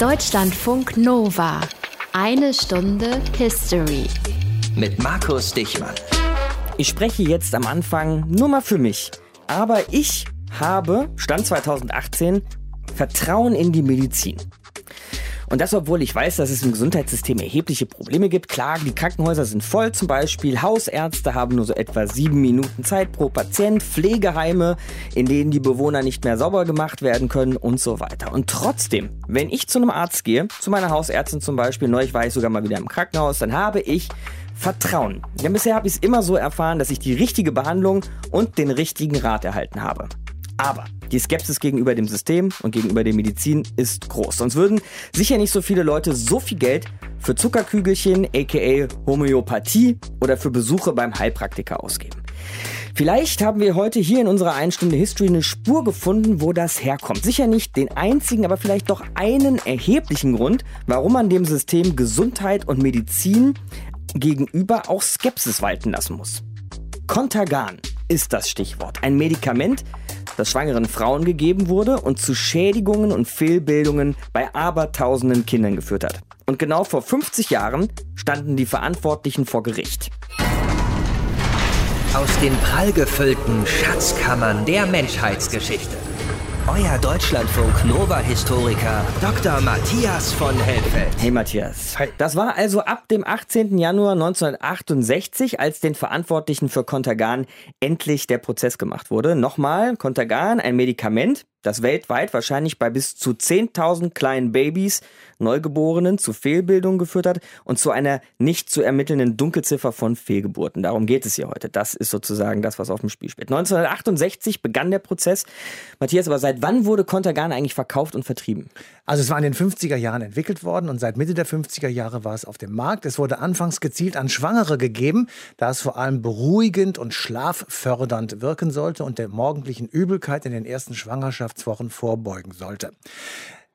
Deutschlandfunk Nova. Eine Stunde History. Mit Markus Dichmann. Ich spreche jetzt am Anfang nur mal für mich. Aber ich habe, Stand 2018, Vertrauen in die Medizin. Und das, obwohl ich weiß, dass es im Gesundheitssystem erhebliche Probleme gibt. Klar, die Krankenhäuser sind voll, zum Beispiel Hausärzte haben nur so etwa sieben Minuten Zeit pro Patient, Pflegeheime, in denen die Bewohner nicht mehr sauber gemacht werden können und so weiter. Und trotzdem, wenn ich zu einem Arzt gehe, zu meiner Hausärztin zum Beispiel, neulich war ich sogar mal wieder im Krankenhaus, dann habe ich Vertrauen. Denn bisher habe ich es immer so erfahren, dass ich die richtige Behandlung und den richtigen Rat erhalten habe. Aber die Skepsis gegenüber dem System und gegenüber der Medizin ist groß. Sonst würden sicher nicht so viele Leute so viel Geld für Zuckerkügelchen, aka Homöopathie oder für Besuche beim Heilpraktiker ausgeben. Vielleicht haben wir heute hier in unserer Einstunde History eine Spur gefunden, wo das herkommt. Sicher nicht den einzigen, aber vielleicht doch einen erheblichen Grund, warum man dem System Gesundheit und Medizin gegenüber auch Skepsis walten lassen muss. Contergan ist das Stichwort. Ein Medikament, das schwangeren Frauen gegeben wurde und zu Schädigungen und Fehlbildungen bei abertausenden Kindern geführt hat. Und genau vor 50 Jahren standen die Verantwortlichen vor Gericht. Aus den prallgefüllten Schatzkammern der Menschheitsgeschichte. Euer Deutschlandfunk Nova-Historiker Dr. Matthias von Helfeld. Hey Matthias. Das war also ab dem 18. Januar 1968, als den Verantwortlichen für Contergan endlich der Prozess gemacht wurde. Nochmal, Contergan, ein Medikament, das weltweit wahrscheinlich bei bis zu 10.000 kleinen Babys, Neugeborenen zu Fehlbildungen geführt hat und zu einer nicht zu ermittelnden Dunkelziffer von Fehlgeburten. Darum geht es hier heute. Das ist sozusagen das, was auf dem Spiel spielt. 1968 begann der Prozess. Matthias, aber seit wann wurde Contergan eigentlich verkauft und vertrieben? Also es war in den 50er Jahren entwickelt worden und seit Mitte der 50er Jahre war es auf dem Markt. Es wurde anfangs gezielt an Schwangere gegeben, da es vor allem beruhigend und schlaffördernd wirken sollte und der morgendlichen Übelkeit in den ersten Schwangerschaftswochen vorbeugen sollte.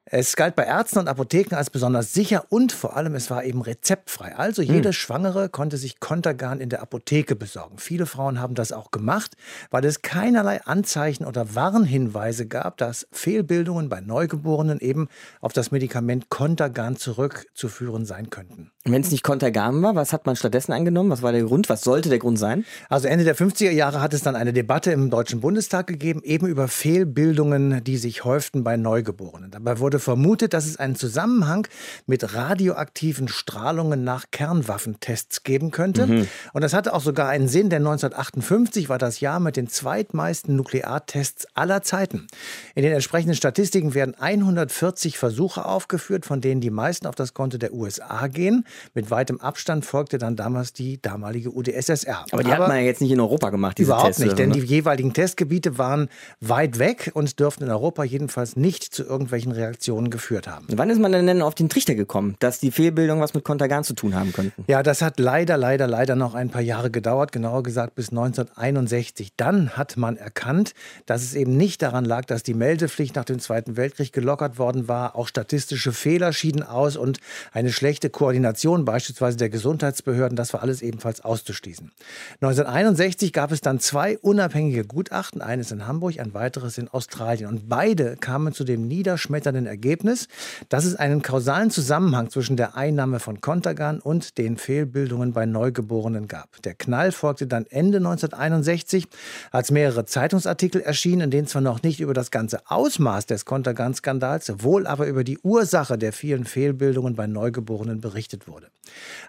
Es galt bei Ärzten und Apotheken als besonders sicher und vor allem es war eben rezeptfrei. Also jede hm. Schwangere konnte sich Kontergan in der Apotheke besorgen. Viele Frauen haben das auch gemacht, weil es keinerlei Anzeichen oder Warnhinweise gab, dass Fehlbildungen bei Neugeborenen eben auf das Medikament Kontergan zurückzuführen sein könnten. Wenn es nicht Kontergan war, was hat man stattdessen angenommen? Was war der Grund? Was sollte der Grund sein? Also Ende der 50er Jahre hat es dann eine Debatte im Deutschen Bundestag gegeben, eben über Fehlbildungen, die sich häuften bei Neugeborenen. Dabei wurde wurde vermutet, dass es einen Zusammenhang mit radioaktiven Strahlungen nach Kernwaffentests geben könnte. Mhm. Und das hatte auch sogar einen Sinn, denn 1958 war das Jahr mit den zweitmeisten Nukleartests aller Zeiten. In den entsprechenden Statistiken werden 140 Versuche aufgeführt, von denen die meisten auf das Konto der USA gehen. Mit weitem Abstand folgte dann damals die damalige UdSSR. Aber die Aber hat man ja jetzt nicht in Europa gemacht, diese überhaupt Tests. Überhaupt nicht, denn ne? die jeweiligen Testgebiete waren weit weg und dürften in Europa jedenfalls nicht zu irgendwelchen Reaktionen Aktionen geführt haben. Wann ist man denn auf den Trichter gekommen, dass die Fehlbildungen was mit Kontergan zu tun haben könnten? Ja, das hat leider, leider, leider noch ein paar Jahre gedauert, genauer gesagt bis 1961. Dann hat man erkannt, dass es eben nicht daran lag, dass die Meldepflicht nach dem Zweiten Weltkrieg gelockert worden war. Auch statistische Fehler schieden aus und eine schlechte Koordination beispielsweise der Gesundheitsbehörden, das war alles ebenfalls auszuschließen. 1961 gab es dann zwei unabhängige Gutachten, eines in Hamburg, ein weiteres in Australien. Und beide kamen zu dem niederschmetternden Ergebnis, dass es einen kausalen Zusammenhang zwischen der Einnahme von Contergan und den Fehlbildungen bei Neugeborenen gab. Der Knall folgte dann Ende 1961, als mehrere Zeitungsartikel erschienen, in denen zwar noch nicht über das ganze Ausmaß des Contergan-Skandals, wohl aber über die Ursache der vielen Fehlbildungen bei Neugeborenen berichtet wurde.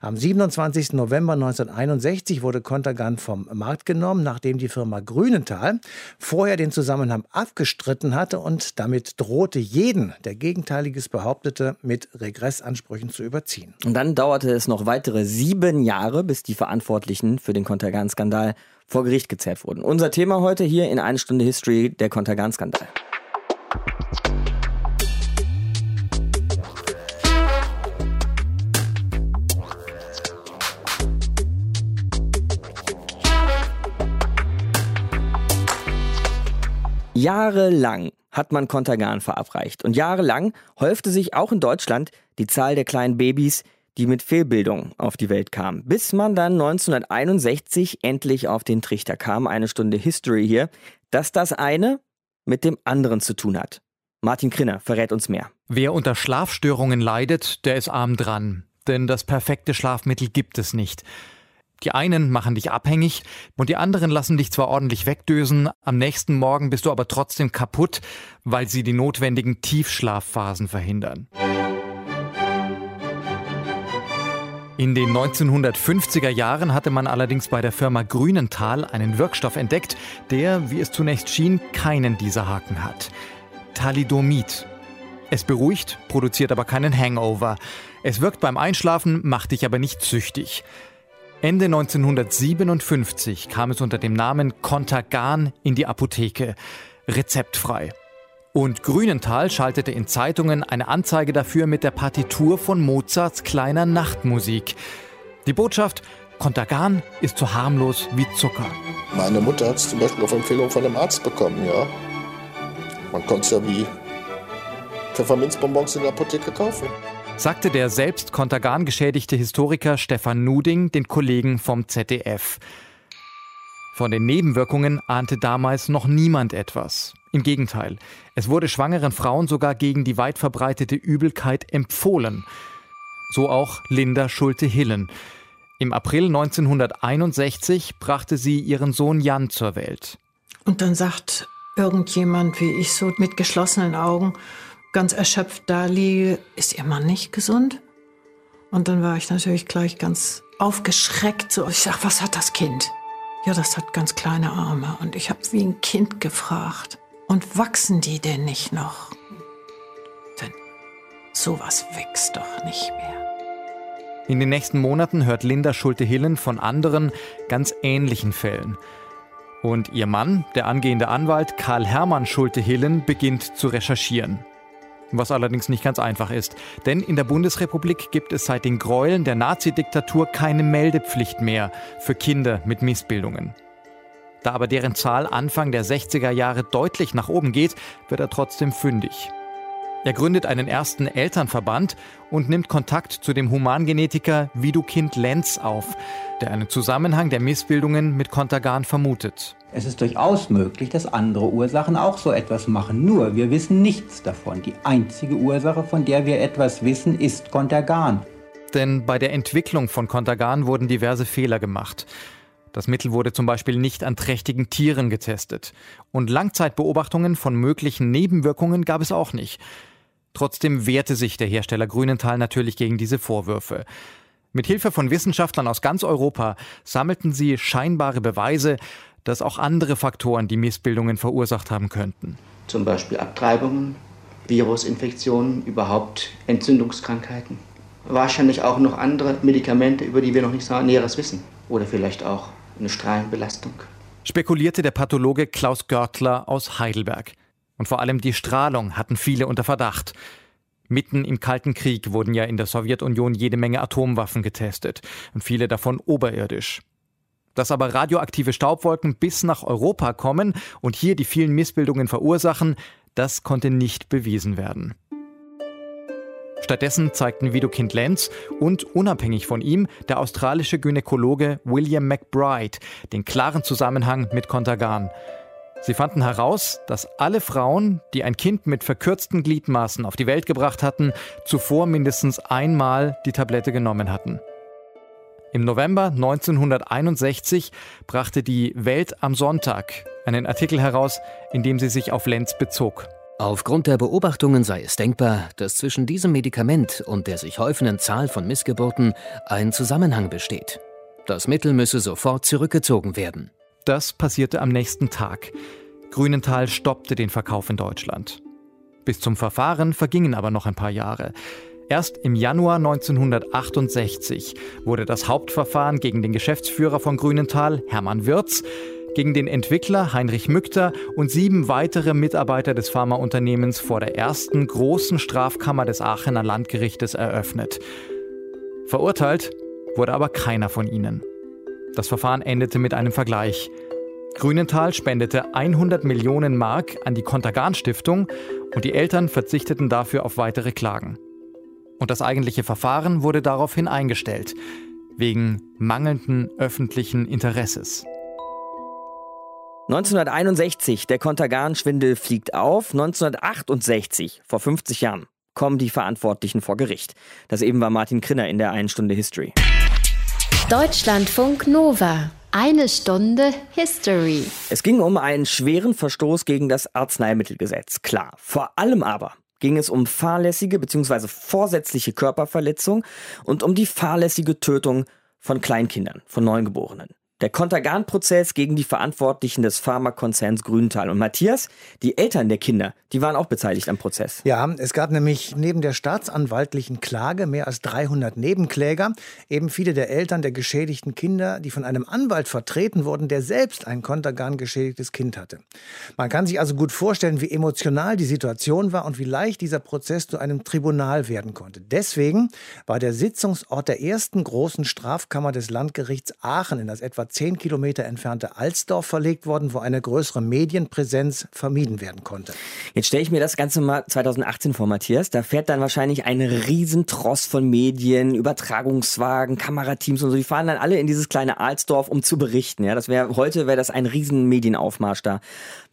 Am 27. November 1961 wurde Contergan vom Markt genommen, nachdem die Firma Grünenthal vorher den Zusammenhang abgestritten hatte und damit drohte jeden, der Gegenteiliges behauptete, mit Regressansprüchen zu überziehen. Und dann dauerte es noch weitere sieben Jahre, bis die Verantwortlichen für den Kontergan-Skandal vor Gericht gezerrt wurden. Unser Thema heute hier in eine Stunde History, der Kontergan-Skandal. Jahrelang hat man Kontergan verabreicht. Und jahrelang häufte sich auch in Deutschland die Zahl der kleinen Babys, die mit Fehlbildung auf die Welt kamen. Bis man dann 1961 endlich auf den Trichter kam, eine Stunde History hier, dass das eine mit dem anderen zu tun hat. Martin Krinner verrät uns mehr. Wer unter Schlafstörungen leidet, der ist arm dran. Denn das perfekte Schlafmittel gibt es nicht. Die einen machen dich abhängig und die anderen lassen dich zwar ordentlich wegdösen, am nächsten Morgen bist du aber trotzdem kaputt, weil sie die notwendigen Tiefschlafphasen verhindern. In den 1950er Jahren hatte man allerdings bei der Firma Grünenthal einen Wirkstoff entdeckt, der, wie es zunächst schien, keinen dieser Haken hat. Thalidomid. Es beruhigt, produziert aber keinen Hangover. Es wirkt beim Einschlafen, macht dich aber nicht süchtig. Ende 1957 kam es unter dem Namen Contagan in die Apotheke. Rezeptfrei. Und Grünenthal schaltete in Zeitungen eine Anzeige dafür mit der Partitur von Mozarts kleiner Nachtmusik. Die Botschaft, Contagan ist so harmlos wie Zucker. Meine Mutter hat es zum Beispiel auf Empfehlung von einem Arzt bekommen, ja. Man konnte es ja wie Pfefferminzbonbons in der Apotheke kaufen sagte der selbst Kontergan geschädigte Historiker Stefan Nuding den Kollegen vom ZDF. Von den Nebenwirkungen ahnte damals noch niemand etwas. Im Gegenteil, es wurde schwangeren Frauen sogar gegen die weit verbreitete Übelkeit empfohlen. So auch Linda Schulte-Hillen. Im April 1961 brachte sie ihren Sohn Jan zur Welt. Und dann sagt irgendjemand wie ich so mit geschlossenen Augen, ganz erschöpft da liege, ist Ihr Mann nicht gesund? Und dann war ich natürlich gleich ganz aufgeschreckt. So, ich sag, was hat das Kind? Ja, das hat ganz kleine Arme. Und ich habe wie ein Kind gefragt. Und wachsen die denn nicht noch? Denn sowas wächst doch nicht mehr. In den nächsten Monaten hört Linda Schulte-Hillen von anderen ganz ähnlichen Fällen. Und ihr Mann, der angehende Anwalt Karl Hermann Schulte-Hillen, beginnt zu recherchieren was allerdings nicht ganz einfach ist. Denn in der Bundesrepublik gibt es seit den Gräueln der Nazidiktatur keine Meldepflicht mehr für Kinder mit Missbildungen. Da aber deren Zahl Anfang der 60er Jahre deutlich nach oben geht, wird er trotzdem fündig. Er gründet einen ersten Elternverband und nimmt Kontakt zu dem Humangenetiker Widukind Lenz auf, der einen Zusammenhang der Missbildungen mit Kontergan vermutet. Es ist durchaus möglich, dass andere Ursachen auch so etwas machen. Nur, wir wissen nichts davon. Die einzige Ursache, von der wir etwas wissen, ist Kontergan. Denn bei der Entwicklung von Kontergan wurden diverse Fehler gemacht. Das Mittel wurde zum Beispiel nicht an trächtigen Tieren getestet. Und Langzeitbeobachtungen von möglichen Nebenwirkungen gab es auch nicht. Trotzdem wehrte sich der Hersteller Grünenthal natürlich gegen diese Vorwürfe. Mit Hilfe von Wissenschaftlern aus ganz Europa sammelten sie scheinbare Beweise, dass auch andere Faktoren die Missbildungen verursacht haben könnten. Zum Beispiel Abtreibungen, Virusinfektionen, überhaupt Entzündungskrankheiten. Wahrscheinlich auch noch andere Medikamente, über die wir noch nicht Näheres wissen. Oder vielleicht auch eine Strahlenbelastung. Spekulierte der Pathologe Klaus Görtler aus Heidelberg. Und vor allem die Strahlung hatten viele unter Verdacht. Mitten im Kalten Krieg wurden ja in der Sowjetunion jede Menge Atomwaffen getestet und viele davon oberirdisch. Dass aber radioaktive Staubwolken bis nach Europa kommen und hier die vielen Missbildungen verursachen, das konnte nicht bewiesen werden. Stattdessen zeigten Widukind Lenz und unabhängig von ihm der australische Gynäkologe William McBride den klaren Zusammenhang mit Contagan. Sie fanden heraus, dass alle Frauen, die ein Kind mit verkürzten Gliedmaßen auf die Welt gebracht hatten, zuvor mindestens einmal die Tablette genommen hatten. Im November 1961 brachte die Welt am Sonntag einen Artikel heraus, in dem sie sich auf Lenz bezog. Aufgrund der Beobachtungen sei es denkbar, dass zwischen diesem Medikament und der sich häufenden Zahl von Missgeburten ein Zusammenhang besteht. Das Mittel müsse sofort zurückgezogen werden. Das passierte am nächsten Tag. Grünenthal stoppte den Verkauf in Deutschland. Bis zum Verfahren vergingen aber noch ein paar Jahre. Erst im Januar 1968 wurde das Hauptverfahren gegen den Geschäftsführer von Grünenthal, Hermann Wirz, gegen den Entwickler Heinrich Mückter und sieben weitere Mitarbeiter des Pharmaunternehmens vor der ersten großen Strafkammer des Aachener Landgerichtes eröffnet. Verurteilt wurde aber keiner von ihnen. Das Verfahren endete mit einem Vergleich. Grünenthal spendete 100 Millionen Mark an die Kontergan Stiftung und die Eltern verzichteten dafür auf weitere Klagen und das eigentliche Verfahren wurde daraufhin eingestellt, wegen mangelnden öffentlichen Interesses. 1961, der Kontergan-Schwindel fliegt auf. 1968, vor 50 Jahren, kommen die Verantwortlichen vor Gericht. Das eben war Martin Krinner in der einen Stunde History. Deutschlandfunk Nova. Eine Stunde History. Es ging um einen schweren Verstoß gegen das Arzneimittelgesetz, klar. Vor allem aber ging es um fahrlässige bzw. vorsätzliche Körperverletzung und um die fahrlässige Tötung von Kleinkindern, von Neugeborenen. Der Kontergan-Prozess gegen die Verantwortlichen des Pharmakonzerns Grüntal. Und Matthias, die Eltern der Kinder, die waren auch beteiligt am Prozess. Ja, es gab nämlich neben der staatsanwaltlichen Klage mehr als 300 Nebenkläger. Eben viele der Eltern der geschädigten Kinder, die von einem Anwalt vertreten wurden, der selbst ein Kontergan geschädigtes Kind hatte. Man kann sich also gut vorstellen, wie emotional die Situation war und wie leicht dieser Prozess zu einem Tribunal werden konnte. Deswegen war der Sitzungsort der ersten großen Strafkammer des Landgerichts Aachen in das etwa etwa zehn Kilometer entfernte Alsdorf verlegt worden, wo eine größere Medienpräsenz vermieden werden konnte. Jetzt stelle ich mir das Ganze mal 2018 vor, Matthias. Da fährt dann wahrscheinlich ein Riesentross von Medien, Übertragungswagen, Kamerateams und so. Die fahren dann alle in dieses kleine Alsdorf, um zu berichten. Ja, das wäre heute wäre das ein riesen Medienaufmarsch da.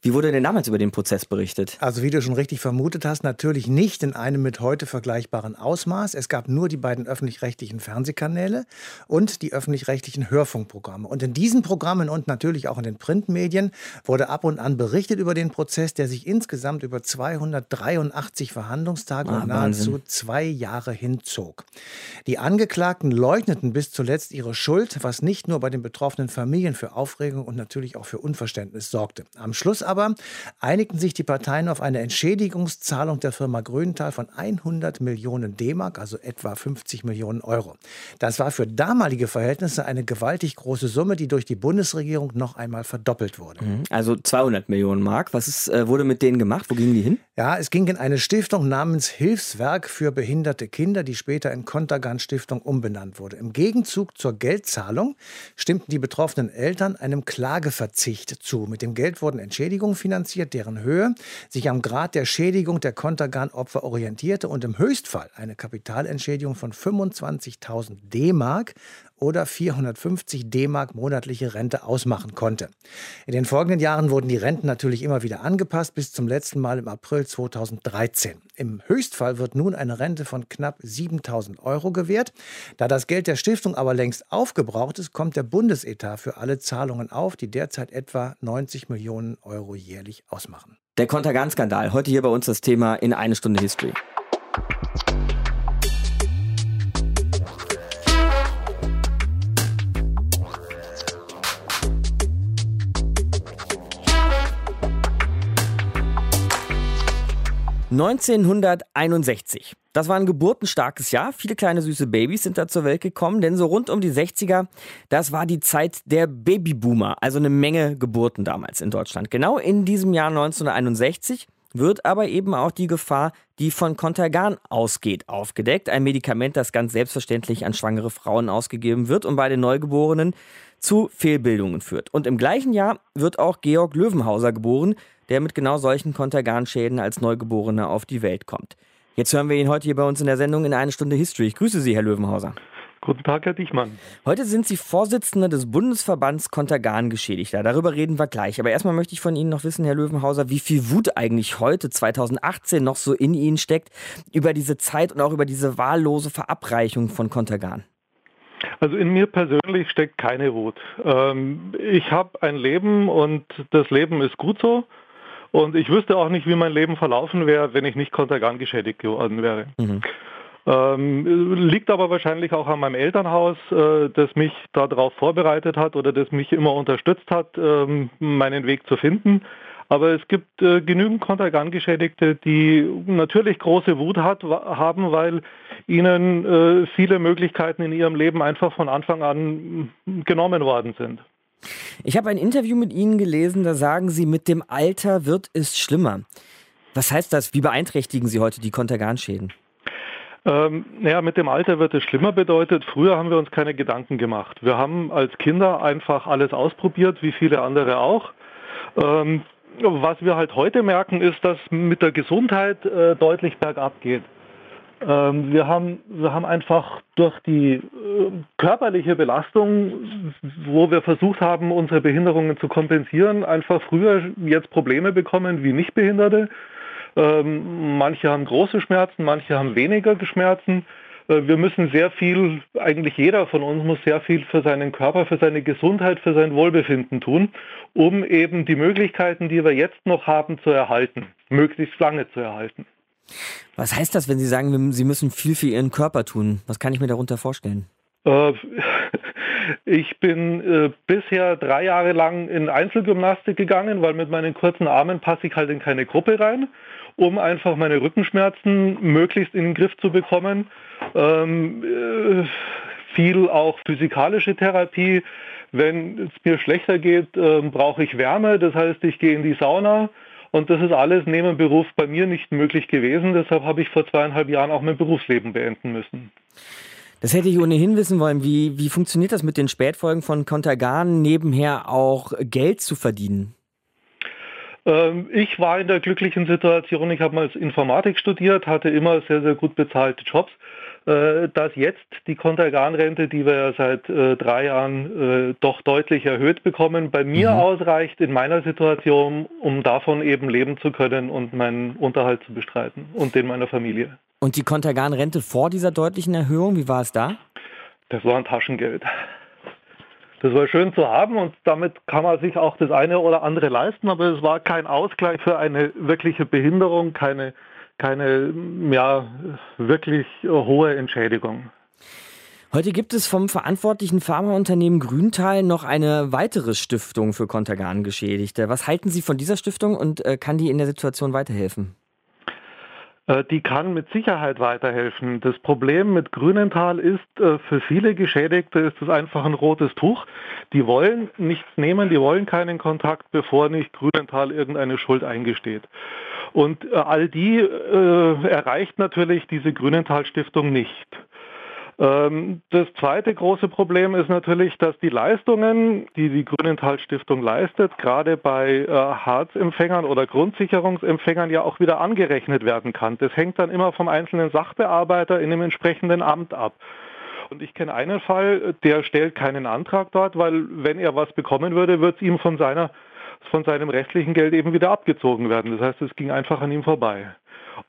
Wie wurde denn damals über den Prozess berichtet? Also wie du schon richtig vermutet hast, natürlich nicht in einem mit heute vergleichbaren Ausmaß. Es gab nur die beiden öffentlich-rechtlichen Fernsehkanäle und die öffentlich-rechtlichen Hörfunkprogramme. Und in diesen Programmen und natürlich auch in den Printmedien wurde ab und an berichtet über den Prozess, der sich insgesamt über 283 Verhandlungstage ah, und nahezu Wahnsinn. zwei Jahre hinzog. Die Angeklagten leugneten bis zuletzt ihre Schuld, was nicht nur bei den betroffenen Familien für Aufregung und natürlich auch für Unverständnis sorgte. Am Schluss aber einigten sich die Parteien auf eine Entschädigungszahlung der Firma Grünenthal von 100 Millionen D-Mark, also etwa 50 Millionen Euro. Das war für damalige Verhältnisse eine gewaltig große Summe, die durch die Bundesregierung noch einmal verdoppelt wurde. Mhm. Also 200 Millionen Mark. Was ist, äh, wurde mit denen gemacht? Wo gingen die hin? Ja, es ging in eine Stiftung namens Hilfswerk für behinderte Kinder, die später in Kontergan Stiftung umbenannt wurde. Im Gegenzug zur Geldzahlung stimmten die betroffenen Eltern einem Klageverzicht zu. Mit dem Geld wurden Entschädigungen Entschädigung finanziert, deren Höhe sich am Grad der Schädigung der Kontergan-Opfer orientierte und im Höchstfall eine Kapitalentschädigung von 25.000 D-Mark oder 450 D-Mark monatliche Rente ausmachen konnte. In den folgenden Jahren wurden die Renten natürlich immer wieder angepasst, bis zum letzten Mal im April 2013. Im Höchstfall wird nun eine Rente von knapp 7000 Euro gewährt. Da das Geld der Stiftung aber längst aufgebraucht ist, kommt der Bundesetat für alle Zahlungen auf, die derzeit etwa 90 Millionen Euro jährlich ausmachen. Der Kontergan-Skandal, heute hier bei uns das Thema in eine Stunde History. 1961. Das war ein geburtenstarkes Jahr. Viele kleine süße Babys sind da zur Welt gekommen, denn so rund um die 60er, das war die Zeit der Babyboomer, also eine Menge Geburten damals in Deutschland. Genau in diesem Jahr 1961 wird aber eben auch die Gefahr, die von Contergan ausgeht, aufgedeckt. Ein Medikament, das ganz selbstverständlich an schwangere Frauen ausgegeben wird und bei den Neugeborenen zu Fehlbildungen führt. Und im gleichen Jahr wird auch Georg Löwenhauser geboren, der mit genau solchen Kontergan-Schäden als Neugeborener auf die Welt kommt. Jetzt hören wir ihn heute hier bei uns in der Sendung in eine Stunde History. Ich grüße Sie, Herr Löwenhauser. Guten Tag, Herr Dichmann. Heute sind Sie Vorsitzender des Bundesverbands Kontergan-Geschädigter. Darüber reden wir gleich. Aber erstmal möchte ich von Ihnen noch wissen, Herr Löwenhauser, wie viel Wut eigentlich heute, 2018, noch so in Ihnen steckt über diese Zeit und auch über diese wahllose Verabreichung von Kontergan. Also in mir persönlich steckt keine Wut. Ähm, ich habe ein Leben und das Leben ist gut so. Und ich wüsste auch nicht, wie mein Leben verlaufen wäre, wenn ich nicht Kontergan geschädigt geworden wäre. Mhm. Ähm, liegt aber wahrscheinlich auch an meinem Elternhaus, äh, das mich darauf vorbereitet hat oder das mich immer unterstützt hat, ähm, meinen Weg zu finden. Aber es gibt äh, genügend Kontergan-Geschädigte, die natürlich große Wut hat, haben, weil ihnen äh, viele Möglichkeiten in ihrem Leben einfach von Anfang an genommen worden sind. Ich habe ein Interview mit Ihnen gelesen, da sagen Sie, mit dem Alter wird es schlimmer. Was heißt das? Wie beeinträchtigen Sie heute die Konterganschäden? Ähm, naja, mit dem Alter wird es schlimmer bedeutet. Früher haben wir uns keine Gedanken gemacht. Wir haben als Kinder einfach alles ausprobiert, wie viele andere auch. Ähm, was wir halt heute merken, ist, dass mit der Gesundheit äh, deutlich bergab geht. Ähm, wir, haben, wir haben einfach durch die äh, körperliche Belastung, wo wir versucht haben, unsere Behinderungen zu kompensieren, einfach früher jetzt Probleme bekommen wie Nichtbehinderte. Ähm, manche haben große Schmerzen, manche haben weniger Schmerzen. Äh, wir müssen sehr viel, eigentlich jeder von uns muss sehr viel für seinen Körper, für seine Gesundheit, für sein Wohlbefinden tun, um eben die Möglichkeiten, die wir jetzt noch haben, zu erhalten, möglichst lange zu erhalten. Was heißt das, wenn Sie sagen, Sie müssen viel für Ihren Körper tun? Was kann ich mir darunter vorstellen? Äh, ich bin äh, bisher drei Jahre lang in Einzelgymnastik gegangen, weil mit meinen kurzen Armen passe ich halt in keine Gruppe rein, um einfach meine Rückenschmerzen möglichst in den Griff zu bekommen. Ähm, äh, viel auch physikalische Therapie. Wenn es mir schlechter geht, äh, brauche ich Wärme. Das heißt, ich gehe in die Sauna. Und das ist alles neben dem Beruf bei mir nicht möglich gewesen. Deshalb habe ich vor zweieinhalb Jahren auch mein Berufsleben beenden müssen. Das hätte ich ohnehin wissen wollen. Wie, wie funktioniert das mit den Spätfolgen von Kontergan, nebenher auch Geld zu verdienen? Ähm, ich war in der glücklichen Situation, ich habe mal Informatik studiert, hatte immer sehr, sehr gut bezahlte Jobs dass jetzt die Kontergan-Rente, die wir ja seit äh, drei Jahren äh, doch deutlich erhöht bekommen, bei mir mhm. ausreicht in meiner Situation, um davon eben leben zu können und meinen Unterhalt zu bestreiten und den meiner Familie. Und die Kontergan-Rente vor dieser deutlichen Erhöhung, wie war es da? Das war ein Taschengeld. Das war schön zu haben und damit kann man sich auch das eine oder andere leisten, aber es war kein Ausgleich für eine wirkliche Behinderung, keine keine ja, wirklich hohe Entschädigung. Heute gibt es vom verantwortlichen Pharmaunternehmen Grüntal noch eine weitere Stiftung für Kontergan-Geschädigte. Was halten Sie von dieser Stiftung und äh, kann die in der Situation weiterhelfen? Äh, die kann mit Sicherheit weiterhelfen. Das Problem mit Grünenthal ist, äh, für viele Geschädigte ist es einfach ein rotes Tuch. Die wollen nichts nehmen, die wollen keinen Kontakt, bevor nicht Grünenthal irgendeine Schuld eingesteht. Und äh, all die äh, erreicht natürlich diese Grünenthal-Stiftung nicht. Ähm, das zweite große Problem ist natürlich, dass die Leistungen, die die Grünenthal-Stiftung leistet, gerade bei äh, Harzempfängern oder Grundsicherungsempfängern ja auch wieder angerechnet werden kann. Das hängt dann immer vom einzelnen Sachbearbeiter in dem entsprechenden Amt ab. Und ich kenne einen Fall, der stellt keinen Antrag dort, weil wenn er was bekommen würde, wird es ihm von seiner von seinem restlichen Geld eben wieder abgezogen werden. Das heißt, es ging einfach an ihm vorbei.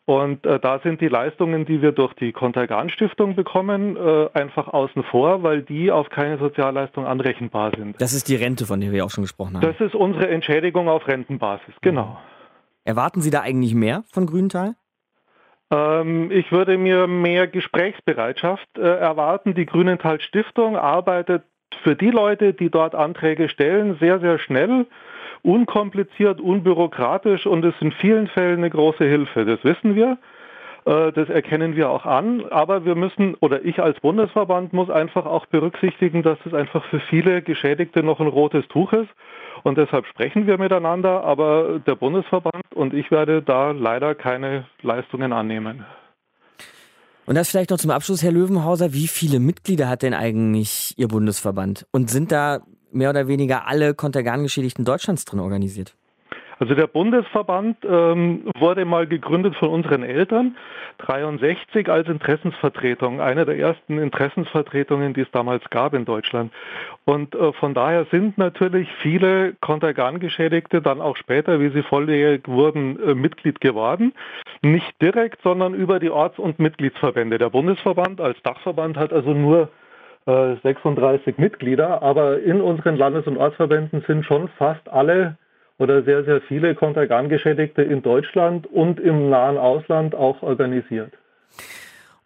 Und äh, da sind die Leistungen, die wir durch die Kontergan-Stiftung bekommen, äh, einfach außen vor, weil die auf keine Sozialleistung anrechenbar sind. Das ist die Rente, von der wir auch schon gesprochen haben. Das ist unsere Entschädigung auf Rentenbasis, genau. Erwarten Sie da eigentlich mehr von Grüntal? Ähm, ich würde mir mehr Gesprächsbereitschaft äh, erwarten. Die Grünenthal Stiftung arbeitet für die Leute, die dort Anträge stellen, sehr, sehr schnell unkompliziert, unbürokratisch und ist in vielen Fällen eine große Hilfe. Das wissen wir. Äh, das erkennen wir auch an, aber wir müssen, oder ich als Bundesverband muss einfach auch berücksichtigen, dass es einfach für viele Geschädigte noch ein rotes Tuch ist. Und deshalb sprechen wir miteinander, aber der Bundesverband und ich werde da leider keine Leistungen annehmen. Und das vielleicht noch zum Abschluss, Herr Löwenhauser. Wie viele Mitglieder hat denn eigentlich Ihr Bundesverband? Und sind da mehr oder weniger alle Kontergan-Geschädigten Deutschlands drin organisiert? Also der Bundesverband ähm, wurde mal gegründet von unseren Eltern, 63 als Interessensvertretung, eine der ersten Interessensvertretungen, die es damals gab in Deutschland. Und äh, von daher sind natürlich viele Kontergan-Geschädigte dann auch später, wie sie volljährig wurden, äh, Mitglied geworden. Nicht direkt, sondern über die Orts- und Mitgliedsverbände. Der Bundesverband als Dachverband hat also nur 36 äh, Mitglieder, aber in unseren Landes- und Ortsverbänden sind schon fast alle oder sehr, sehr viele Kontergan-Geschädigte in Deutschland und im nahen Ausland auch organisiert.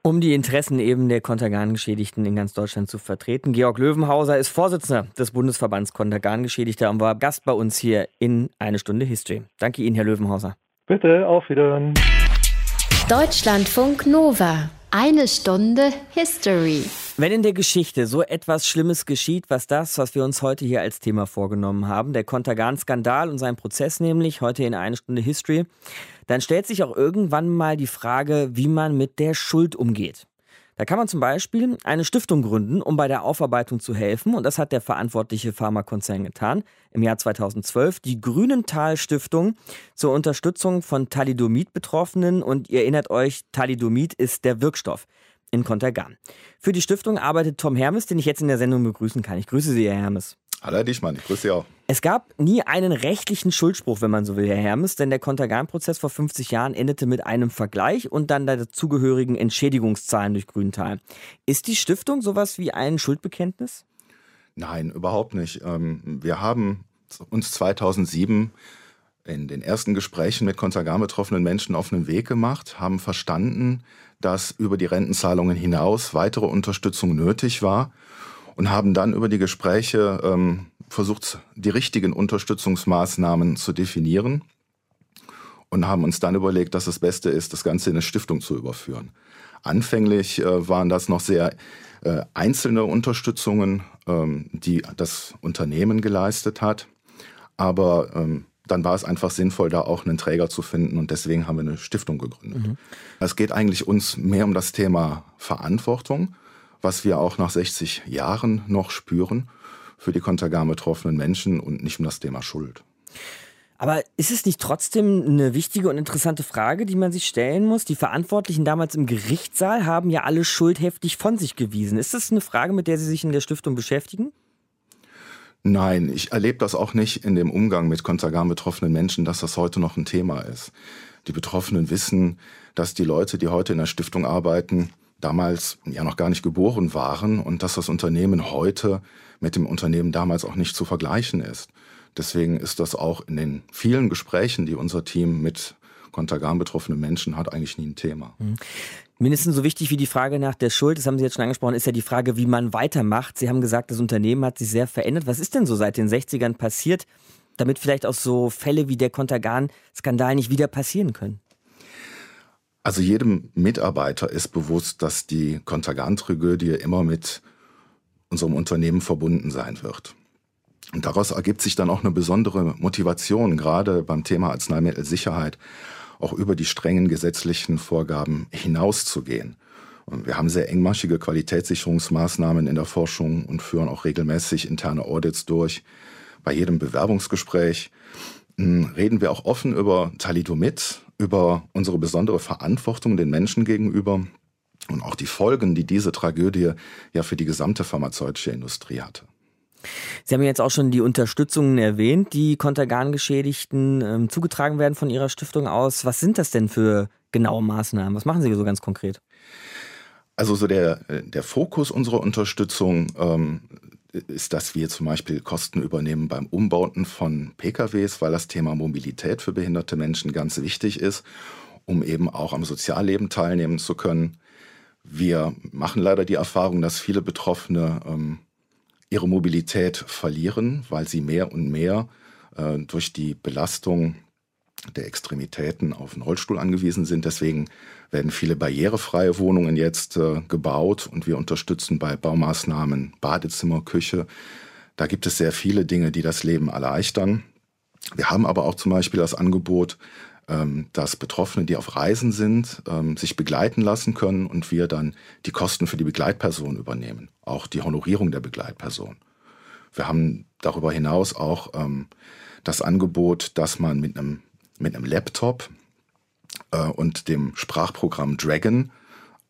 Um die Interessen eben der Kontergan-Geschädigten in ganz Deutschland zu vertreten. Georg Löwenhauser ist Vorsitzender des Bundesverbands Kontergan-Geschädigter und war Gast bei uns hier in Eine Stunde History. Danke Ihnen, Herr Löwenhauser. Bitte, auf Wiedersehen. Deutschlandfunk Nova. Eine Stunde History. Wenn in der Geschichte so etwas Schlimmes geschieht, was das, was wir uns heute hier als Thema vorgenommen haben, der Kontergan-Skandal und sein Prozess nämlich, heute in eine Stunde History, dann stellt sich auch irgendwann mal die Frage, wie man mit der Schuld umgeht. Da kann man zum Beispiel eine Stiftung gründen, um bei der Aufarbeitung zu helfen. Und das hat der verantwortliche Pharmakonzern getan. Im Jahr 2012 die Grünenthal Stiftung zur Unterstützung von Thalidomid-Betroffenen. Und ihr erinnert euch, Thalidomid ist der Wirkstoff in Kontergan. Für die Stiftung arbeitet Tom Hermes, den ich jetzt in der Sendung begrüßen kann. Ich grüße Sie, Herr Hermes. Hallo, Dichmann, ich grüße Sie auch. Es gab nie einen rechtlichen Schuldspruch, wenn man so will, Herr Hermes, denn der Kontergan-Prozess vor 50 Jahren endete mit einem Vergleich und dann der dazugehörigen Entschädigungszahlen durch Grüntal. Ist die Stiftung sowas wie ein Schuldbekenntnis? Nein, überhaupt nicht. Ähm, wir haben uns 2007 in den ersten Gesprächen mit Kontergan betroffenen Menschen auf einen Weg gemacht, haben verstanden, dass über die Rentenzahlungen hinaus weitere Unterstützung nötig war und haben dann über die Gespräche ähm, versucht, die richtigen Unterstützungsmaßnahmen zu definieren und haben uns dann überlegt, dass das Beste ist, das Ganze in eine Stiftung zu überführen. Anfänglich äh, waren das noch sehr äh, einzelne Unterstützungen, ähm, die das Unternehmen geleistet hat. Aber ähm, dann war es einfach sinnvoll, da auch einen Träger zu finden und deswegen haben wir eine Stiftung gegründet. Mhm. Es geht eigentlich uns mehr um das Thema Verantwortung was wir auch nach 60 Jahren noch spüren für die Kontergan betroffenen Menschen und nicht um das Thema Schuld. Aber ist es nicht trotzdem eine wichtige und interessante Frage, die man sich stellen muss? Die Verantwortlichen damals im Gerichtssaal haben ja alle Schuld heftig von sich gewiesen. Ist das eine Frage, mit der Sie sich in der Stiftung beschäftigen? Nein, ich erlebe das auch nicht in dem Umgang mit Kontergan betroffenen Menschen, dass das heute noch ein Thema ist. Die Betroffenen wissen, dass die Leute, die heute in der Stiftung arbeiten, damals ja noch gar nicht geboren waren und dass das Unternehmen heute mit dem Unternehmen damals auch nicht zu vergleichen ist. Deswegen ist das auch in den vielen Gesprächen, die unser Team mit Kontergan betroffenen Menschen hat, eigentlich nie ein Thema. Mindestens so wichtig wie die Frage nach der Schuld, das haben Sie jetzt schon angesprochen, ist ja die Frage, wie man weitermacht. Sie haben gesagt, das Unternehmen hat sich sehr verändert. Was ist denn so seit den 60ern passiert, damit vielleicht auch so Fälle wie der Kontergan-Skandal nicht wieder passieren können? Also jedem Mitarbeiter ist bewusst, dass die Kontergan-Tragödie immer mit unserem Unternehmen verbunden sein wird. Und daraus ergibt sich dann auch eine besondere Motivation, gerade beim Thema Arzneimittelsicherheit, auch über die strengen gesetzlichen Vorgaben hinauszugehen. Wir haben sehr engmaschige Qualitätssicherungsmaßnahmen in der Forschung und führen auch regelmäßig interne Audits durch. Bei jedem Bewerbungsgespräch hm, reden wir auch offen über Thalidomid, über unsere besondere Verantwortung den Menschen gegenüber und auch die Folgen, die diese Tragödie ja für die gesamte pharmazeutische Industrie hatte. Sie haben jetzt auch schon die Unterstützungen erwähnt, die Kontergan-Geschädigten ähm, zugetragen werden von Ihrer Stiftung aus. Was sind das denn für genaue Maßnahmen? Was machen Sie so ganz konkret? Also so der, der Fokus unserer Unterstützung ähm, ist, dass wir zum Beispiel Kosten übernehmen beim Umbauten von PKWs, weil das Thema Mobilität für behinderte Menschen ganz wichtig ist, um eben auch am Sozialleben teilnehmen zu können. Wir machen leider die Erfahrung, dass viele Betroffene ähm, ihre Mobilität verlieren, weil sie mehr und mehr äh, durch die Belastung der Extremitäten auf den Rollstuhl angewiesen sind. Deswegen werden viele barrierefreie Wohnungen jetzt äh, gebaut und wir unterstützen bei Baumaßnahmen Badezimmer, Küche. Da gibt es sehr viele Dinge, die das Leben erleichtern. Wir haben aber auch zum Beispiel das Angebot, dass Betroffene, die auf Reisen sind, ähm, sich begleiten lassen können und wir dann die Kosten für die Begleitperson übernehmen, auch die Honorierung der Begleitperson. Wir haben darüber hinaus auch ähm, das Angebot, dass man mit einem mit einem Laptop äh, und dem Sprachprogramm Dragon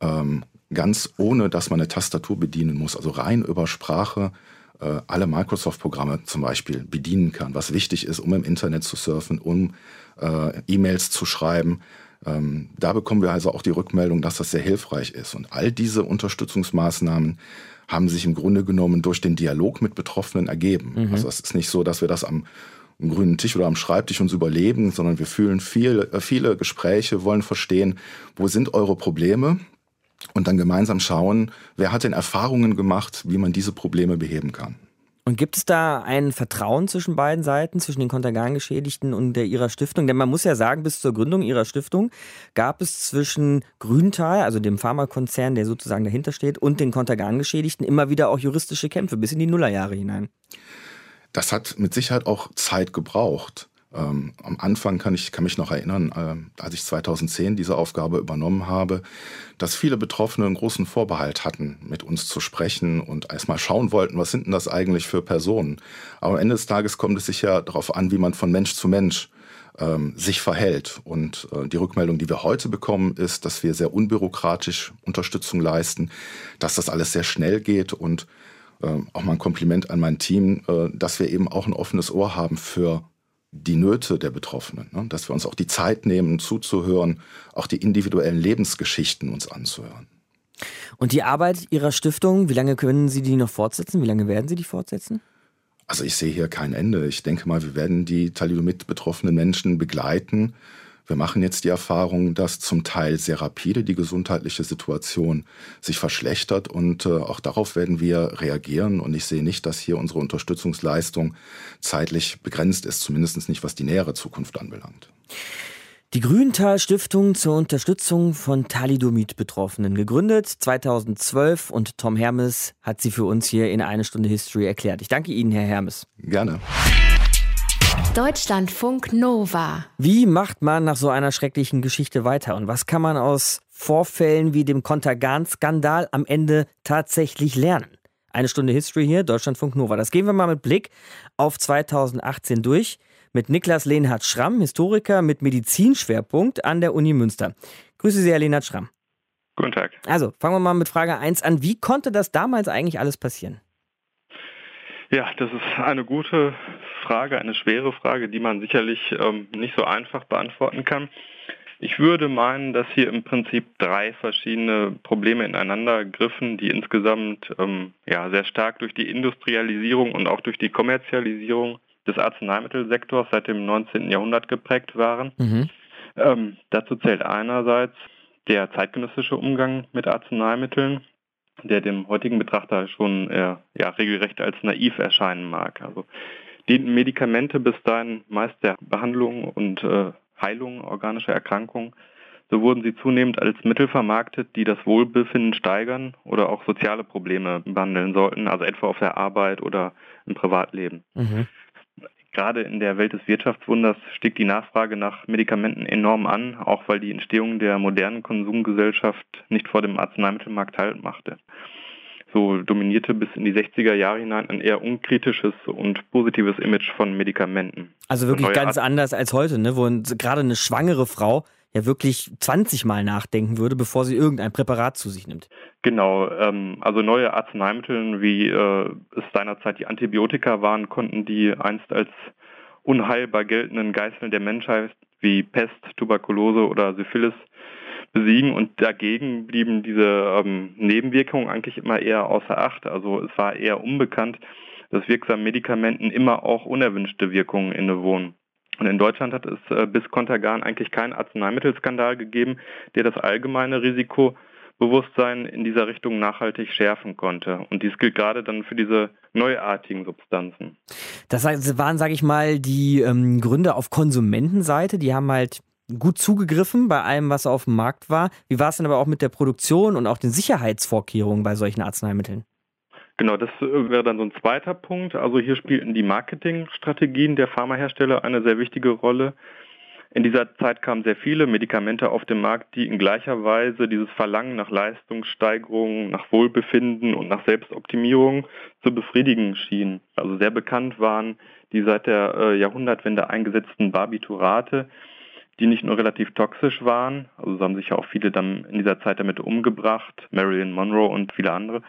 ähm, ganz ohne, dass man eine Tastatur bedienen muss, also rein über Sprache äh, alle Microsoft-Programme zum Beispiel bedienen kann, was wichtig ist, um im Internet zu surfen, um äh, E-Mails zu schreiben. Ähm, da bekommen wir also auch die Rückmeldung, dass das sehr hilfreich ist. Und all diese Unterstützungsmaßnahmen haben sich im Grunde genommen durch den Dialog mit Betroffenen ergeben. Mhm. Also es ist nicht so, dass wir das am am grünen Tisch oder am Schreibtisch uns überleben, sondern wir fühlen viel, äh, viele Gespräche, wollen verstehen, wo sind eure Probleme und dann gemeinsam schauen, wer hat denn Erfahrungen gemacht, wie man diese Probleme beheben kann. Und gibt es da ein Vertrauen zwischen beiden Seiten, zwischen den Kontergan-Geschädigten und der ihrer Stiftung? Denn man muss ja sagen, bis zur Gründung ihrer Stiftung gab es zwischen Grüntal, also dem Pharmakonzern, der sozusagen dahinter steht, und den Kontergan-Geschädigten immer wieder auch juristische Kämpfe bis in die Nullerjahre hinein. Das hat mit Sicherheit auch Zeit gebraucht. Ähm, am Anfang kann ich kann mich noch erinnern, äh, als ich 2010 diese Aufgabe übernommen habe, dass viele Betroffene einen großen Vorbehalt hatten, mit uns zu sprechen und erstmal schauen wollten, was sind denn das eigentlich für Personen. Aber am Ende des Tages kommt es sich ja darauf an, wie man von Mensch zu Mensch ähm, sich verhält. Und äh, die Rückmeldung, die wir heute bekommen, ist, dass wir sehr unbürokratisch Unterstützung leisten, dass das alles sehr schnell geht und äh, auch mal ein Kompliment an mein Team, äh, dass wir eben auch ein offenes Ohr haben für die Nöte der Betroffenen, ne? dass wir uns auch die Zeit nehmen, zuzuhören, auch die individuellen Lebensgeschichten uns anzuhören. Und die Arbeit Ihrer Stiftung, wie lange können Sie die noch fortsetzen? Wie lange werden Sie die fortsetzen? Also ich sehe hier kein Ende. Ich denke mal, wir werden die Thalidomid betroffenen Menschen begleiten wir machen jetzt die Erfahrung, dass zum Teil sehr rapide die gesundheitliche Situation sich verschlechtert und äh, auch darauf werden wir reagieren. Und ich sehe nicht, dass hier unsere Unterstützungsleistung zeitlich begrenzt ist, zumindest nicht was die nähere Zukunft anbelangt. Die Grüntal Stiftung zur Unterstützung von Thalidomid-Betroffenen gegründet 2012 und Tom Hermes hat sie für uns hier in eine Stunde History erklärt. Ich danke Ihnen, Herr Hermes. Gerne. Deutschlandfunk Nova. Wie macht man nach so einer schrecklichen Geschichte weiter? Und was kann man aus Vorfällen wie dem Kontergan-Skandal am Ende tatsächlich lernen? Eine Stunde History hier, Deutschlandfunk Nova. Das gehen wir mal mit Blick auf 2018 durch mit Niklas Lehnhardt Schramm, Historiker mit Medizinschwerpunkt an der Uni Münster. Grüße Sie, Herr Lehnhardt Schramm. Guten Tag. Also, fangen wir mal mit Frage 1 an. Wie konnte das damals eigentlich alles passieren? Ja, das ist eine gute Frage, eine schwere Frage, die man sicherlich ähm, nicht so einfach beantworten kann. Ich würde meinen, dass hier im Prinzip drei verschiedene Probleme ineinander griffen, die insgesamt ähm, ja, sehr stark durch die Industrialisierung und auch durch die Kommerzialisierung des Arzneimittelsektors seit dem 19. Jahrhundert geprägt waren. Mhm. Ähm, dazu zählt einerseits der zeitgenössische Umgang mit Arzneimitteln, der dem heutigen Betrachter schon äh, ja, regelrecht als naiv erscheinen mag. Also dienten Medikamente bis dahin meist der Behandlung und äh, Heilung organischer Erkrankungen. So wurden sie zunehmend als Mittel vermarktet, die das Wohlbefinden steigern oder auch soziale Probleme behandeln sollten, also etwa auf der Arbeit oder im Privatleben. Mhm. Gerade in der Welt des Wirtschaftswunders stieg die Nachfrage nach Medikamenten enorm an, auch weil die Entstehung der modernen Konsumgesellschaft nicht vor dem Arzneimittelmarkt Halt machte. So dominierte bis in die 60er Jahre hinein ein eher unkritisches und positives Image von Medikamenten. Also wirklich ganz anders als heute, ne? wo gerade eine schwangere Frau ja wirklich 20 Mal nachdenken würde, bevor sie irgendein Präparat zu sich nimmt. Genau, ähm, also neue Arzneimittel, wie äh, es seinerzeit die Antibiotika waren, konnten die einst als unheilbar geltenden Geißeln der Menschheit wie Pest, Tuberkulose oder Syphilis besiegen und dagegen blieben diese ähm, Nebenwirkungen eigentlich immer eher außer Acht. Also es war eher unbekannt, dass wirksamen Medikamenten immer auch unerwünschte Wirkungen innewohnen. Und in Deutschland hat es äh, bis Contergan eigentlich keinen Arzneimittelskandal gegeben, der das allgemeine Risikobewusstsein in dieser Richtung nachhaltig schärfen konnte. Und dies gilt gerade dann für diese neuartigen Substanzen. Das waren, sage ich mal, die ähm, Gründe auf Konsumentenseite. Die haben halt gut zugegriffen bei allem, was auf dem Markt war. Wie war es denn aber auch mit der Produktion und auch den Sicherheitsvorkehrungen bei solchen Arzneimitteln? Genau, das äh, wäre dann so ein zweiter Punkt. Also hier spielten die Marketingstrategien der Pharmahersteller eine sehr wichtige Rolle. In dieser Zeit kamen sehr viele Medikamente auf den Markt, die in gleicher Weise dieses Verlangen nach Leistungssteigerung, nach Wohlbefinden und nach Selbstoptimierung zu befriedigen schienen. Also sehr bekannt waren die seit der äh, Jahrhundertwende eingesetzten Barbiturate, die nicht nur relativ toxisch waren, also so haben sich ja auch viele dann in dieser Zeit damit umgebracht, Marilyn Monroe und viele andere,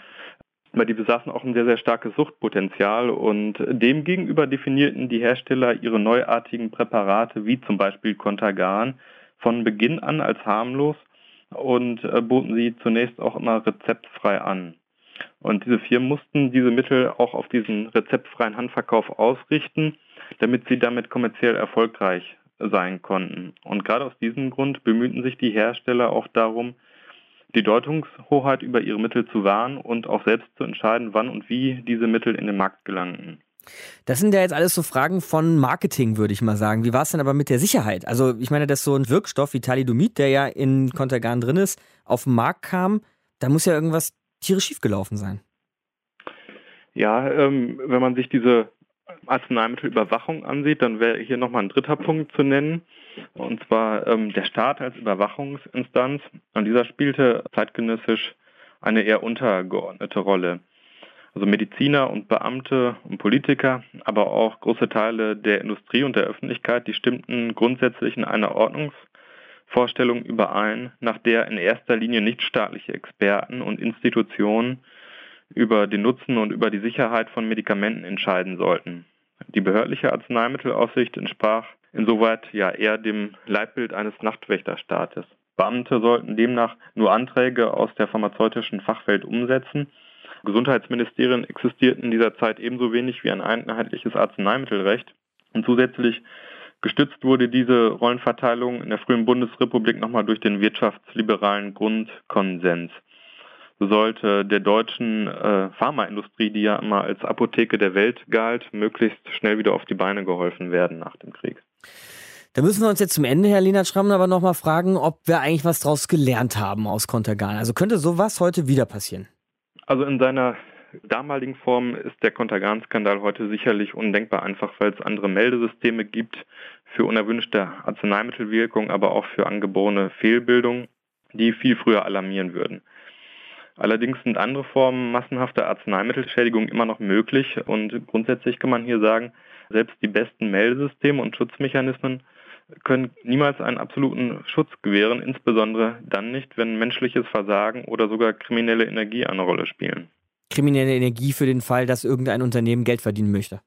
aber die besaßen auch ein sehr, sehr starkes Suchtpotenzial und demgegenüber definierten die Hersteller ihre neuartigen Präparate, wie zum Beispiel Contagan, von Beginn an als harmlos und äh, boten sie zunächst auch immer rezeptfrei an. Und diese Firmen mussten diese Mittel auch auf diesen rezeptfreien Handverkauf ausrichten, damit sie damit kommerziell erfolgreich sein konnten. Und gerade aus diesem Grund bemühten sich die Hersteller auch darum, die Deutungshoheit über ihre Mittel zu wahren und auch selbst zu entscheiden, wann und wie diese Mittel in den Markt gelangten. Das sind ja jetzt alles so Fragen von Marketing, würde ich mal sagen. Wie war es denn aber mit der Sicherheit? Also ich meine, dass so ein Wirkstoff wie Thalidomid, der ja in Contergan drin ist, auf den Markt kam, da muss ja irgendwas tierisch schiefgelaufen sein. Ja, ähm, wenn man sich diese Arzneimittelüberwachung ansieht, dann wäre hier nochmal ein dritter Punkt zu nennen, und zwar ähm, der Staat als Überwachungsinstanz. Und dieser spielte zeitgenössisch eine eher untergeordnete Rolle. Also Mediziner und Beamte und Politiker, aber auch große Teile der Industrie und der Öffentlichkeit, die stimmten grundsätzlich in einer Ordnungsvorstellung überein, nach der in erster Linie nichtstaatliche Experten und Institutionen über den Nutzen und über die Sicherheit von Medikamenten entscheiden sollten. Die behördliche Arzneimittelaufsicht entsprach insoweit ja eher dem Leitbild eines Nachtwächterstaates. Beamte sollten demnach nur Anträge aus der pharmazeutischen Fachwelt umsetzen. Gesundheitsministerien existierten in dieser Zeit ebenso wenig wie ein einheitliches Arzneimittelrecht. Und zusätzlich gestützt wurde diese Rollenverteilung in der frühen Bundesrepublik nochmal durch den wirtschaftsliberalen Grundkonsens sollte der deutschen äh, Pharmaindustrie, die ja immer als Apotheke der Welt galt, möglichst schnell wieder auf die Beine geholfen werden nach dem Krieg. Da müssen wir uns jetzt zum Ende, Herr Lena Schramm, aber nochmal fragen, ob wir eigentlich was daraus gelernt haben aus Kontergan. Also könnte sowas heute wieder passieren? Also in seiner damaligen Form ist der Kontergan-Skandal heute sicherlich undenkbar, einfach weil es andere Meldesysteme gibt für unerwünschte Arzneimittelwirkung, aber auch für angeborene Fehlbildung, die viel früher alarmieren würden. Allerdings sind andere Formen massenhafter Arzneimittelschädigung immer noch möglich und grundsätzlich kann man hier sagen, selbst die besten Meldesysteme und Schutzmechanismen können niemals einen absoluten Schutz gewähren, insbesondere dann nicht, wenn menschliches Versagen oder sogar kriminelle Energie eine Rolle spielen. Kriminelle Energie für den Fall, dass irgendein Unternehmen Geld verdienen möchte.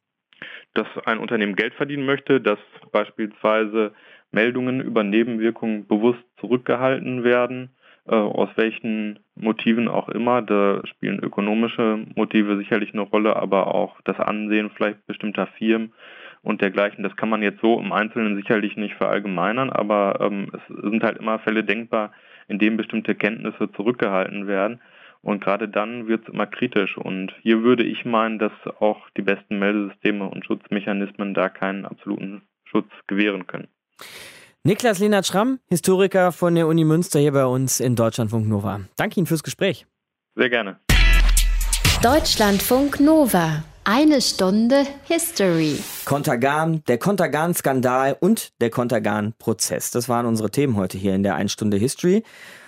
Dass ein Unternehmen Geld verdienen möchte, dass beispielsweise Meldungen über Nebenwirkungen bewusst zurückgehalten werden, aus welchen Motiven auch immer. Da spielen ökonomische Motive sicherlich eine Rolle, aber auch das Ansehen vielleicht bestimmter Firmen und dergleichen. Das kann man jetzt so im Einzelnen sicherlich nicht verallgemeinern, aber ähm, es sind halt immer Fälle denkbar, in denen bestimmte Kenntnisse zurückgehalten werden. Und gerade dann wird es immer kritisch. Und hier würde ich meinen, dass auch die besten Meldesysteme und Schutzmechanismen da keinen absoluten Schutz gewähren können. Niklas Lenard Schramm, Historiker von der Uni Münster hier bei uns in Deutschlandfunk Nova. Danke Ihnen fürs Gespräch. Sehr gerne. Deutschlandfunk Nova. Eine Stunde History. Kontergan, der Kontergan-Skandal und der Kontergan-Prozess. Das waren unsere Themen heute hier in der 1 Stunde History.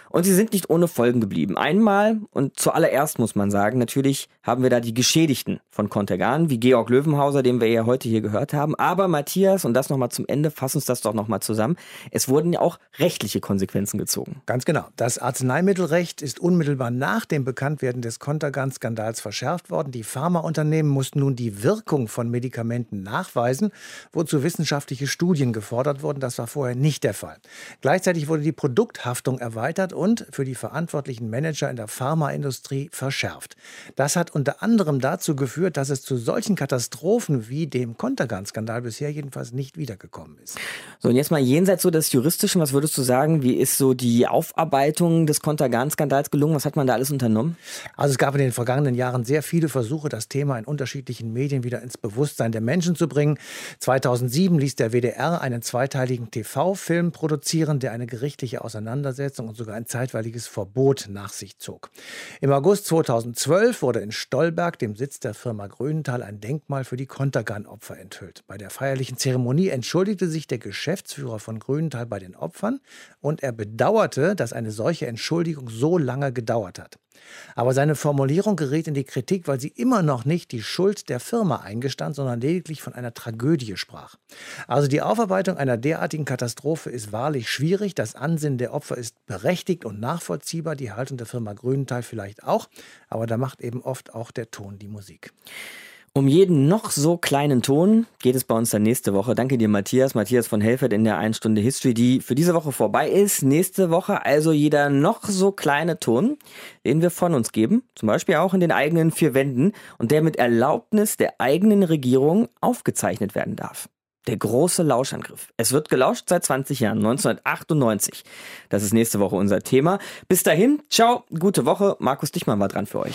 Und sie sind nicht ohne Folgen geblieben. Einmal und zuallererst muss man sagen, natürlich haben wir da die Geschädigten von Kontergan, wie Georg Löwenhauser, den wir ja heute hier gehört haben. Aber Matthias, und das nochmal zum Ende, fass uns das doch nochmal zusammen. Es wurden ja auch rechtliche Konsequenzen gezogen. Ganz genau. Das Arzneimittelrecht ist unmittelbar nach dem Bekanntwerden des Kontergan-Skandals verschärft worden. Die Pharmaunternehmen mussten nun die Wirkung von Medikamenten nachweisen, wozu wissenschaftliche Studien gefordert wurden. Das war vorher nicht der Fall. Gleichzeitig wurde die Produkthaftung erweitert und für die verantwortlichen Manager in der Pharmaindustrie verschärft. Das hat unter anderem dazu geführt, dass es zu solchen Katastrophen wie dem Kontergan-Skandal bisher jedenfalls nicht wiedergekommen ist. So, und jetzt mal jenseits so des Juristischen, was würdest du sagen, wie ist so die Aufarbeitung des Kontergan-Skandals gelungen? Was hat man da alles unternommen? Also es gab in den vergangenen Jahren sehr viele Versuche, das Thema in unterschiedlichen Medien wieder ins Bewusstsein der Menschen zu bringen. 2007 ließ der WDR einen zweiteiligen TV-Film produzieren, der eine gerichtliche Auseinandersetzung und sogar ein zeitweiliges Verbot nach sich zog. Im August 2012 wurde in Stolberg, dem Sitz der Firma Grünenthal, ein Denkmal für die Kontergan-Opfer enthüllt. Bei der feierlichen Zeremonie entschuldigte sich der Geschäftsführer von Grünenthal bei den Opfern und er bedauerte, dass eine solche Entschuldigung so lange gedauert hat. Aber seine Formulierung gerät in die Kritik, weil sie immer noch nicht die Schuld der Firma eingestand, sondern lediglich von einer Tragödie sprach. Also die Aufarbeitung einer derartigen Katastrophe ist wahrlich schwierig. Das Ansinnen der Opfer ist berechtigt und nachvollziehbar, die Haltung der Firma Grünenthal vielleicht auch, aber da macht eben oft auch der Ton die Musik. Um jeden noch so kleinen Ton geht es bei uns dann nächste Woche. Danke dir, Matthias. Matthias von Helfert in der 1 Stunde History, die für diese Woche vorbei ist. Nächste Woche also jeder noch so kleine Ton, den wir von uns geben. Zum Beispiel auch in den eigenen vier Wänden und der mit Erlaubnis der eigenen Regierung aufgezeichnet werden darf. Der große Lauschangriff. Es wird gelauscht seit 20 Jahren, 1998. Das ist nächste Woche unser Thema. Bis dahin, ciao, gute Woche. Markus Dichmann war dran für euch.